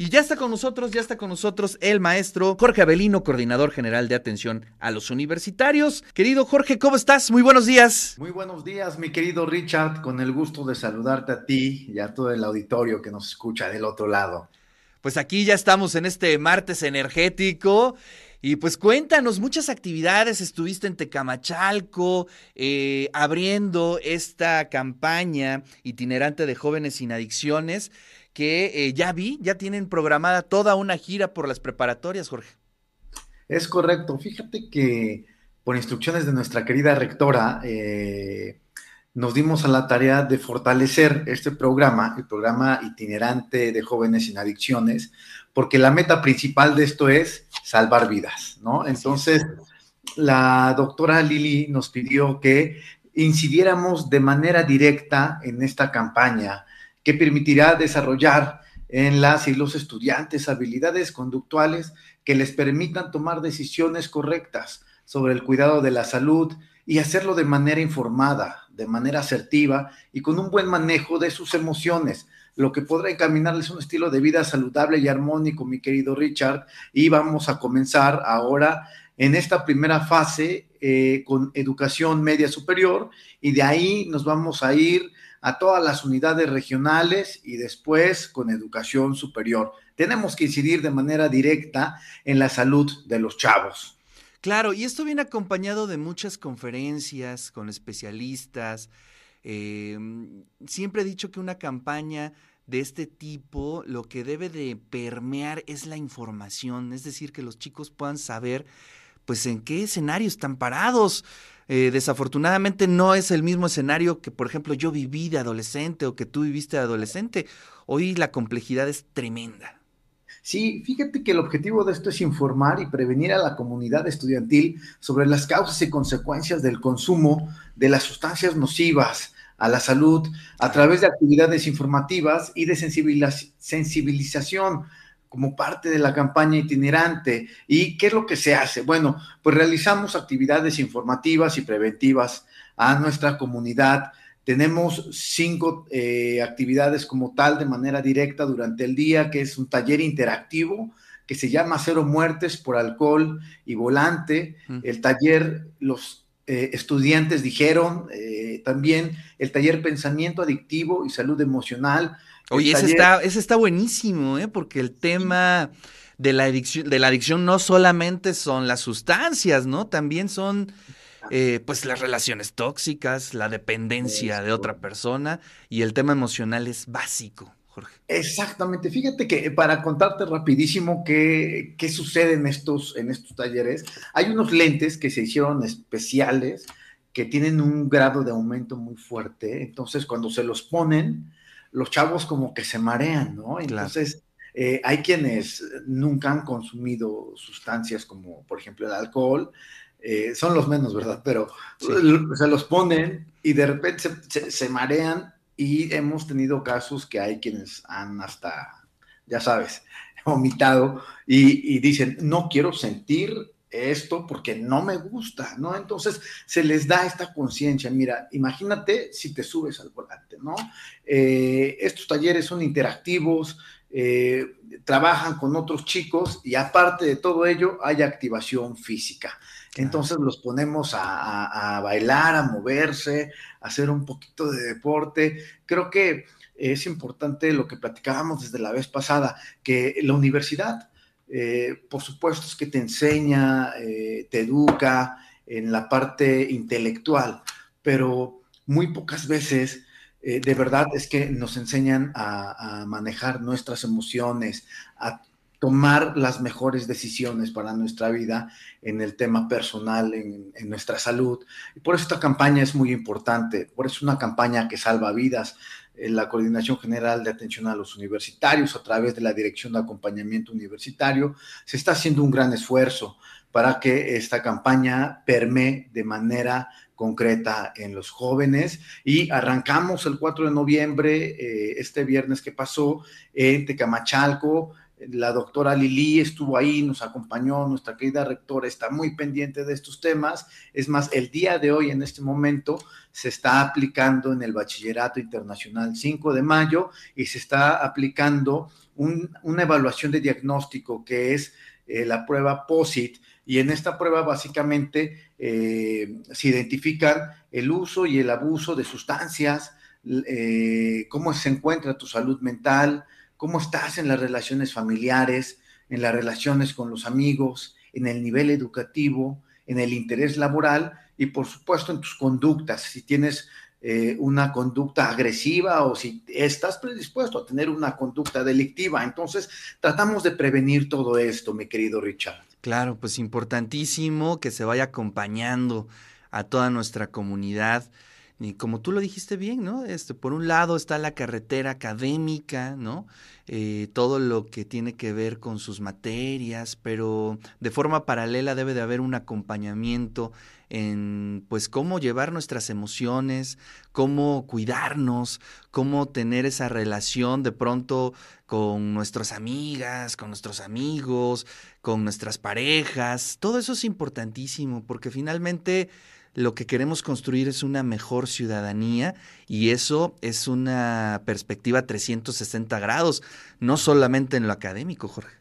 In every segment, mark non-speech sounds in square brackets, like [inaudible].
Y ya está con nosotros, ya está con nosotros el maestro Jorge Avelino, coordinador general de atención a los universitarios. Querido Jorge, ¿cómo estás? Muy buenos días. Muy buenos días, mi querido Richard, con el gusto de saludarte a ti y a todo el auditorio que nos escucha del otro lado. Pues aquí ya estamos en este martes energético. Y pues cuéntanos, muchas actividades, estuviste en Tecamachalco eh, abriendo esta campaña itinerante de jóvenes sin adicciones que eh, ya vi, ya tienen programada toda una gira por las preparatorias, Jorge. Es correcto. Fíjate que por instrucciones de nuestra querida rectora, eh, nos dimos a la tarea de fortalecer este programa, el programa itinerante de jóvenes sin adicciones, porque la meta principal de esto es salvar vidas, ¿no? Entonces, la doctora Lili nos pidió que incidiéramos de manera directa en esta campaña que permitirá desarrollar en las y los estudiantes habilidades conductuales que les permitan tomar decisiones correctas sobre el cuidado de la salud y hacerlo de manera informada, de manera asertiva y con un buen manejo de sus emociones, lo que podrá encaminarles un estilo de vida saludable y armónico, mi querido Richard. Y vamos a comenzar ahora en esta primera fase eh, con educación media superior y de ahí nos vamos a ir a todas las unidades regionales y después con educación superior. Tenemos que incidir de manera directa en la salud de los chavos. Claro, y esto viene acompañado de muchas conferencias con especialistas. Em, siempre he dicho que una campaña de este tipo lo que debe de permear es la información, es decir, que los chicos puedan saber pues en qué escenario están parados. Eh, desafortunadamente no es el mismo escenario que, por ejemplo, yo viví de adolescente o que tú viviste de adolescente. Hoy la complejidad es tremenda. Sí, fíjate que el objetivo de esto es informar y prevenir a la comunidad estudiantil sobre las causas y consecuencias del consumo de las sustancias nocivas a la salud a través de actividades informativas y de sensibilización como parte de la campaña itinerante. ¿Y qué es lo que se hace? Bueno, pues realizamos actividades informativas y preventivas a nuestra comunidad. Tenemos cinco eh, actividades como tal de manera directa durante el día, que es un taller interactivo que se llama Cero Muertes por Alcohol y Volante. El taller, los eh, estudiantes dijeron eh, también el taller Pensamiento Adictivo y Salud Emocional Oye, ese está, ese está buenísimo, ¿eh? porque el tema de la adicción, de la adicción no solamente son las sustancias, ¿no? También son eh, pues las relaciones tóxicas, la dependencia de otra persona y el tema emocional es básico. Jorge. Exactamente. Fíjate que para contarte rapidísimo qué, qué sucede en estos, en estos talleres, hay unos lentes que se hicieron especiales que tienen un grado de aumento muy fuerte. Entonces, cuando se los ponen, los chavos como que se marean, ¿no? Entonces, eh, hay quienes nunca han consumido sustancias como, por ejemplo, el alcohol, eh, son los menos, ¿verdad? Pero se los ponen y de repente se, marean y hemos tenido casos que hay quienes han hasta, ya sabes, [laughs] vomitado y, dicen, no quiero sentir esto porque no me gusta, ¿no? Entonces se les da esta conciencia. Mira, imagínate si te subes al volante, ¿no? Eh, estos talleres son interactivos, eh, trabajan con otros chicos y aparte de todo ello hay activación física. Entonces los ponemos a, a, bailar, a moverse, a hacer un poquito de deporte. Creo que es importante lo que platicábamos desde la vez pasada, que la universidad eh, por supuesto es que te enseña, eh, te educa en la parte intelectual, pero muy pocas veces eh, de verdad es que nos enseñan a, manejar nuestras emociones, a tomar las mejores decisiones para nuestra vida en el tema personal, en, en, nuestra salud. Y por eso esta campaña es muy importante, por eso es una campaña que salva vidas. La Coordinación General de Atención a los Universitarios, a través de la Dirección de Acompañamiento Universitario, se está haciendo un gran esfuerzo para que esta campaña permee de manera concreta en los jóvenes y arrancamos el 4 de noviembre, eh, este viernes que pasó, en Tecamachalco. La doctora Lili estuvo ahí, nos acompañó, nuestra querida rectora está muy pendiente de estos temas. Es más, el día de hoy, en este momento, se está aplicando en el Bachillerato Internacional 5 de mayo y se está aplicando una evaluación de diagnóstico que es eh, la prueba POSIT, y en esta prueba básicamente eh, se identifican el uso y el abuso de sustancias, eh, cómo se encuentra tu salud mental, cómo estás en las relaciones familiares, en las relaciones con los amigos, en el nivel educativo, en el interés laboral y por supuesto en tus conductas, si tienes eh, una conducta agresiva o si estás predispuesto a tener una conducta delictiva. Entonces, tratamos de prevenir todo esto, mi querido Richard. Claro, pues importantísimo que se vaya acompañando a toda nuestra comunidad. Y como tú lo dijiste bien, ¿no? Este, por un lado está la carretera académica, ¿no? Eh, todo lo que tiene que ver con sus materias, pero de forma paralela debe de haber un acompañamiento en pues cómo llevar nuestras emociones, cómo cuidarnos, cómo tener esa relación de pronto con nuestras amigas, con nuestros amigos, con nuestras parejas. Todo eso es importantísimo porque finalmente lo que queremos construir es una mejor ciudadanía y eso es una perspectiva 360 grados, no solamente en lo académico, Jorge.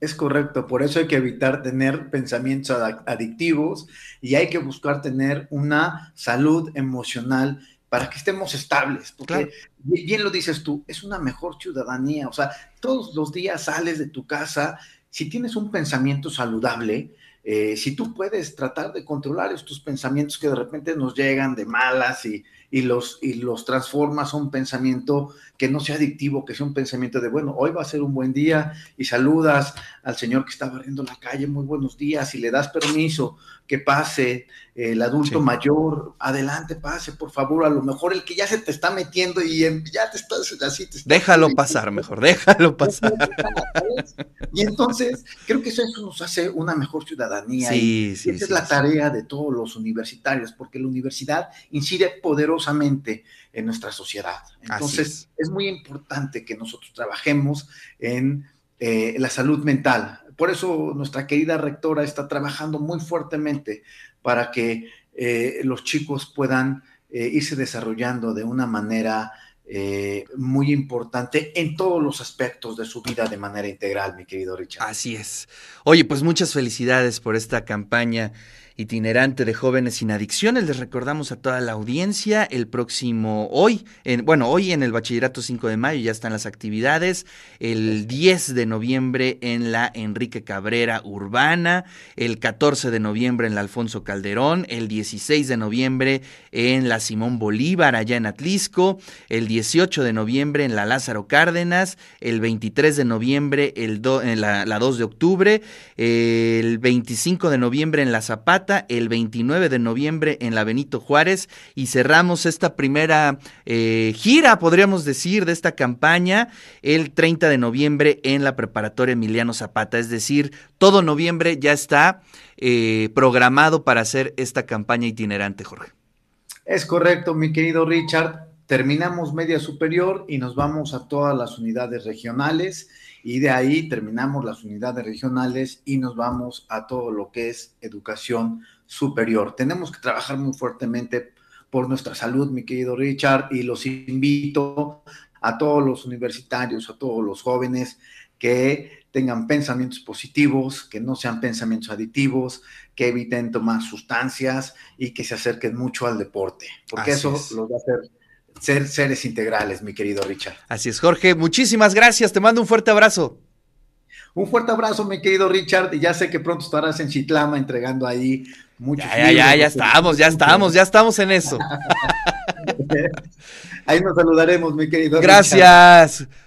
Es correcto, por eso hay que evitar tener pensamientos adictivos y hay que buscar tener una salud emocional para que estemos estables, porque bien lo dices tú, es una mejor ciudadanía, o sea, todos los días sales de tu casa, si tienes un pensamiento saludable, eh, si tú puedes tratar de controlar estos pensamientos que de repente nos llegan de malas y, y los, y los transformas a un pensamiento que no sea adictivo, que sea un pensamiento de, bueno, hoy va a ser un buen día y saludas al señor que está barriendo la calle, muy buenos días, y le das permiso que pase el adulto mayor, adelante, pase, por favor, a lo mejor el que ya se te está metiendo y ya te estás así. Te déjalo pasar, mejor, déjalo pasar. Y entonces, creo que eso, nos hace una mejor ciudadanía. y esa es la tarea de todos los universitarios, porque la universidad incide poderosamente en nuestra sociedad. Entonces, es. muy importante que nosotros trabajemos en eh, la salud mental. Por eso nuestra querida rectora está trabajando muy fuertemente para que eh, los chicos puedan eh, irse desarrollando de una manera muy importante en todos los aspectos de su vida de manera integral, mi querido Richard. Así es. Oye, pues muchas felicidades por esta campaña itinerante de jóvenes sin adicciones. Les recordamos a toda la audiencia el próximo hoy, en, bueno, hoy en el Bachillerato 5 de mayo ya están las actividades, el 10 de noviembre en la Enrique Cabrera Urbana, el 14 de noviembre en la Alfonso Calderón, el 16 de noviembre en la Simón Bolívar allá en Atlisco, el 18 de noviembre en la Lázaro Cárdenas, el 23 de noviembre el en la, la 2 de octubre, el 25 de noviembre en la Zapata, el 29 de noviembre en la Benito Juárez y cerramos esta primera eh, gira, podríamos decir, de esta campaña el 30 de noviembre en la preparatoria Emiliano Zapata. Es decir, todo noviembre ya está eh, programado para hacer esta campaña itinerante, Jorge. Es correcto, mi querido Richard. Terminamos media superior y nos vamos a todas las unidades regionales y de ahí terminamos las unidades regionales y nos vamos a todo lo que es educación superior. Tenemos que trabajar muy fuertemente por nuestra salud, mi querido Richard, y los invito a todos los universitarios, a todos los jóvenes que tengan pensamientos positivos, que no sean pensamientos aditivos, que eviten tomar sustancias y que se acerquen mucho al deporte, porque eso los va a hacer ser seres integrales, mi querido Richard. Así es, Jorge. Muchísimas gracias. Te mando un fuerte abrazo. Un fuerte abrazo, mi querido Richard. Y ya sé que pronto estarás en Chitlama entregando ahí muchos. Ya, ya, ya, ya estamos, ya estamos, ya estamos en eso. [laughs] ahí nos saludaremos, mi querido. Gracias.